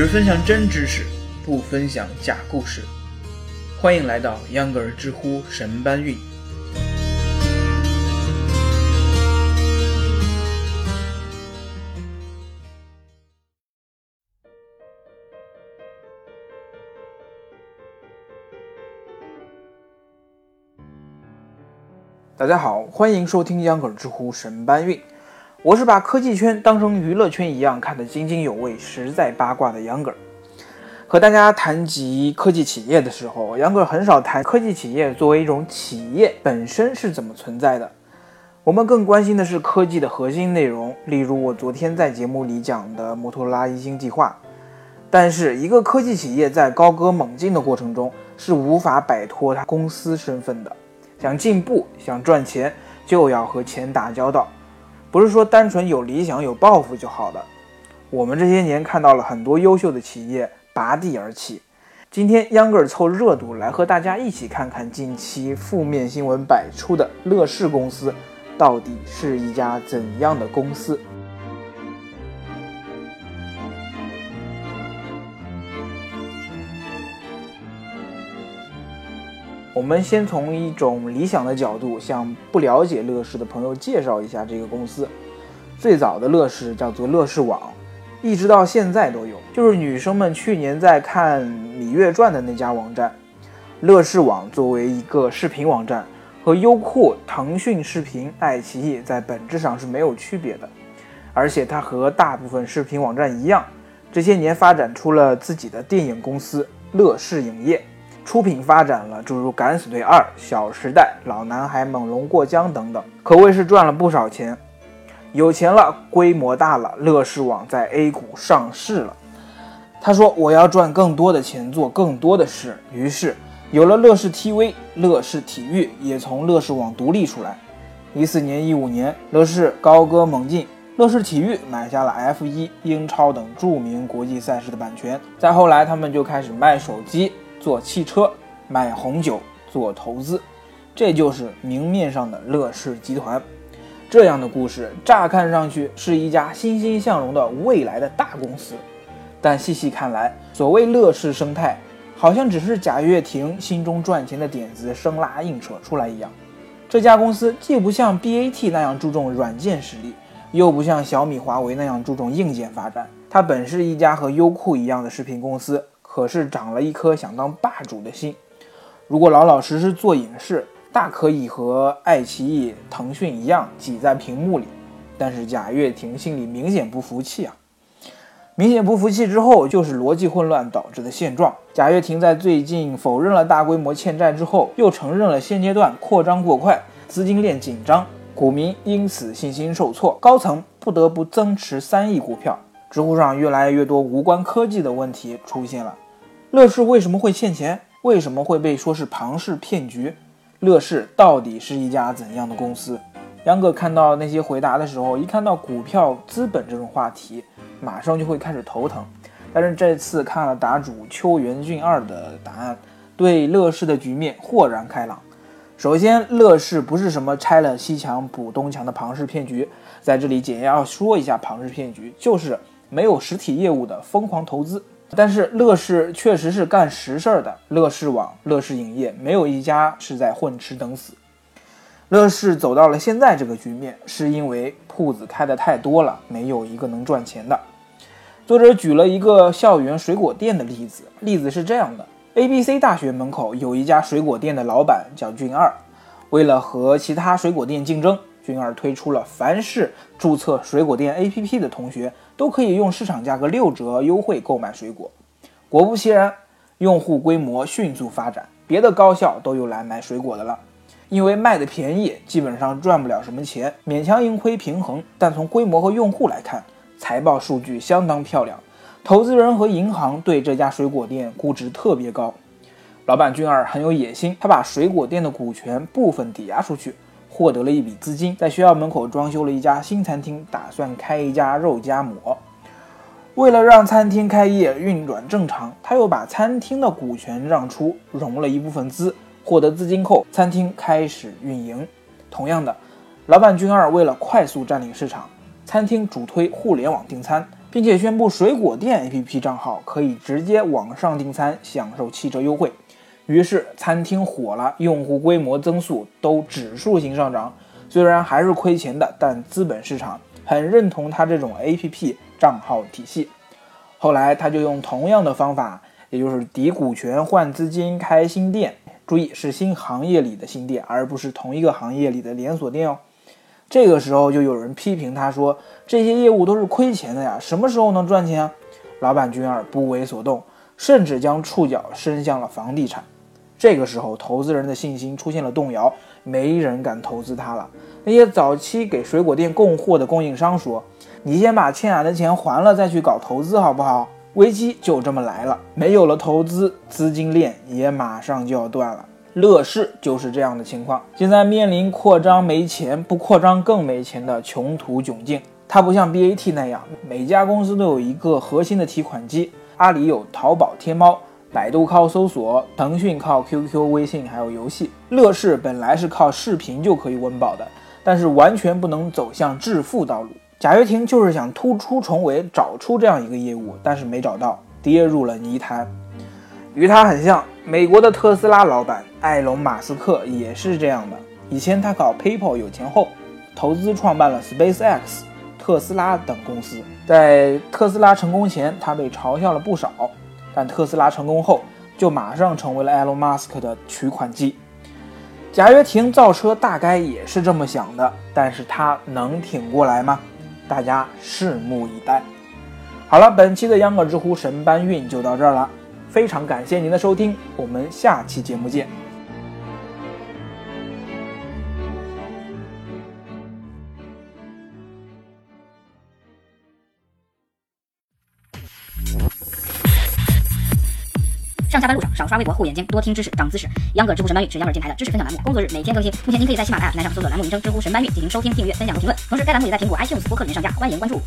只分享真知识，不分享假故事。欢迎来到秧歌儿知乎神搬运。大家好，欢迎收听秧歌儿知乎神搬运。我是把科技圈当成娱乐圈一样看得津津有味、实在八卦的杨哥。和大家谈及科技企业的时候，杨哥很少谈科技企业作为一种企业本身是怎么存在的。我们更关心的是科技的核心内容，例如我昨天在节目里讲的摩托罗拉一星计划。但是，一个科技企业在高歌猛进的过程中是无法摆脱它公司身份的。想进步、想赚钱，就要和钱打交道。不是说单纯有理想有抱负就好了。我们这些年看到了很多优秀的企业拔地而起。今天秧歌儿凑热度来和大家一起看看近期负面新闻百出的乐视公司，到底是一家怎样的公司？我们先从一种理想的角度，向不了解乐视的朋友介绍一下这个公司。最早的乐视叫做乐视网，一直到现在都有，就是女生们去年在看《芈月传》的那家网站。乐视网作为一个视频网站，和优酷、腾讯视频、爱奇艺在本质上是没有区别的，而且它和大部分视频网站一样，这些年发展出了自己的电影公司乐视影业。出品发展了诸如《敢死队二》《小时代》《老男孩》《猛龙过江》等等，可谓是赚了不少钱。有钱了，规模大了，乐视网在 A 股上市了。他说：“我要赚更多的钱，做更多的事。”于是有了乐视 TV，乐视体育也从乐视网独立出来。一四年、一五年，乐视高歌猛进，乐视体育买下了 F1、英超等著名国际赛事的版权。再后来，他们就开始卖手机。做汽车、买红酒、做投资，这就是明面上的乐视集团。这样的故事，乍看上去是一家欣欣向荣的未来的大公司，但细细看来，所谓乐视生态，好像只是贾跃亭心中赚钱的点子生拉硬扯出来一样。这家公司既不像 BAT 那样注重软件实力，又不像小米、华为那样注重硬件发展，它本是一家和优酷一样的视频公司。可是长了一颗想当霸主的心，如果老老实实做影视，大可以和爱奇艺、腾讯一样挤在屏幕里。但是贾跃亭心里明显不服气啊！明显不服气之后，就是逻辑混乱导致的现状。贾跃亭在最近否认了大规模欠债之后，又承认了现阶段扩张过快，资金链紧张，股民因此信心受挫，高层不得不增持三亿股票。知乎上越来越多无关科技的问题出现了。乐视为什么会欠钱？为什么会被说是庞氏骗局？乐视到底是一家怎样的公司？杨哥看到那些回答的时候，一看到股票、资本这种话题，马上就会开始头疼。但是这次看了答主邱元俊二的答案，对乐视的局面豁然开朗。首先，乐视不是什么拆了西墙补东墙的庞氏骗局，在这里简要说一下庞氏骗局，就是没有实体业务的疯狂投资。但是乐视确实是干实事儿的，乐视网、乐视影业没有一家是在混吃等死。乐视走到了现在这个局面，是因为铺子开的太多了，没有一个能赚钱的。作者举了一个校园水果店的例子，例子是这样的：A、B、C 大学门口有一家水果店的老板叫俊二，为了和其他水果店竞争。君二推出了，凡是注册水果店 APP 的同学都可以用市场价格六折优惠购买水果。果不其然，用户规模迅速发展，别的高校都有来买水果的了。因为卖的便宜，基本上赚不了什么钱，勉强盈亏平衡。但从规模和用户来看，财报数据相当漂亮。投资人和银行对这家水果店估值特别高。老板君二很有野心，他把水果店的股权部分抵押出去。获得了一笔资金，在学校门口装修了一家新餐厅，打算开一家肉夹馍。为了让餐厅开业运转正常，他又把餐厅的股权让出，融了一部分资。获得资金后，餐厅开始运营。同样的，老板君二为了快速占领市场，餐厅主推互联网订餐，并且宣布水果店 APP 账号可以直接网上订餐，享受七折优惠。于是餐厅火了，用户规模增速都指数型上涨。虽然还是亏钱的，但资本市场很认同他这种 APP 账号体系。后来他就用同样的方法，也就是抵股权换资金开新店。注意是新行业里的新店，而不是同一个行业里的连锁店哦。这个时候就有人批评他说：“这些业务都是亏钱的呀，什么时候能赚钱啊？”老板君儿不为所动，甚至将触角伸向了房地产。这个时候，投资人的信心出现了动摇，没人敢投资他了。那些早期给水果店供货的供应商说：“你先把欠俺的钱还了，再去搞投资，好不好？”危机就这么来了，没有了投资，资金链也马上就要断了。乐视就是这样的情况，现在面临扩张没钱，不扩张更没钱的穷途窘境。它不像 BAT 那样，每家公司都有一个核心的提款机，阿里有淘宝、天猫。百度靠搜索，腾讯靠 QQ、微信，还有游戏。乐视本来是靠视频就可以温饱的，但是完全不能走向致富道路。贾跃亭就是想突出重围，找出这样一个业务，但是没找到，跌入了泥潭。与他很像，美国的特斯拉老板埃隆·马斯克也是这样的。以前他搞 PayPal 有钱后，投资创办了 SpaceX、特斯拉等公司。在特斯拉成功前，他被嘲笑了不少。但特斯拉成功后，就马上成为了 Elon Musk 的取款机。贾跃亭造车大概也是这么想的，但是他能挺过来吗？大家拭目以待。好了，本期的秧歌知乎神搬运就到这儿了，非常感谢您的收听，我们下期节目见。上下班路上少刷微博，护眼睛，多听知识，长姿势。秧歌知乎神搬运是秧歌电台的知识分享栏目，工作日每天更新。目前您可以在喜马拉雅平台上搜索栏目名称“知乎神搬运”进行收听、订阅、分享和评论。同时，该栏目也在苹果 iTunes 播客里面上架，欢迎关注。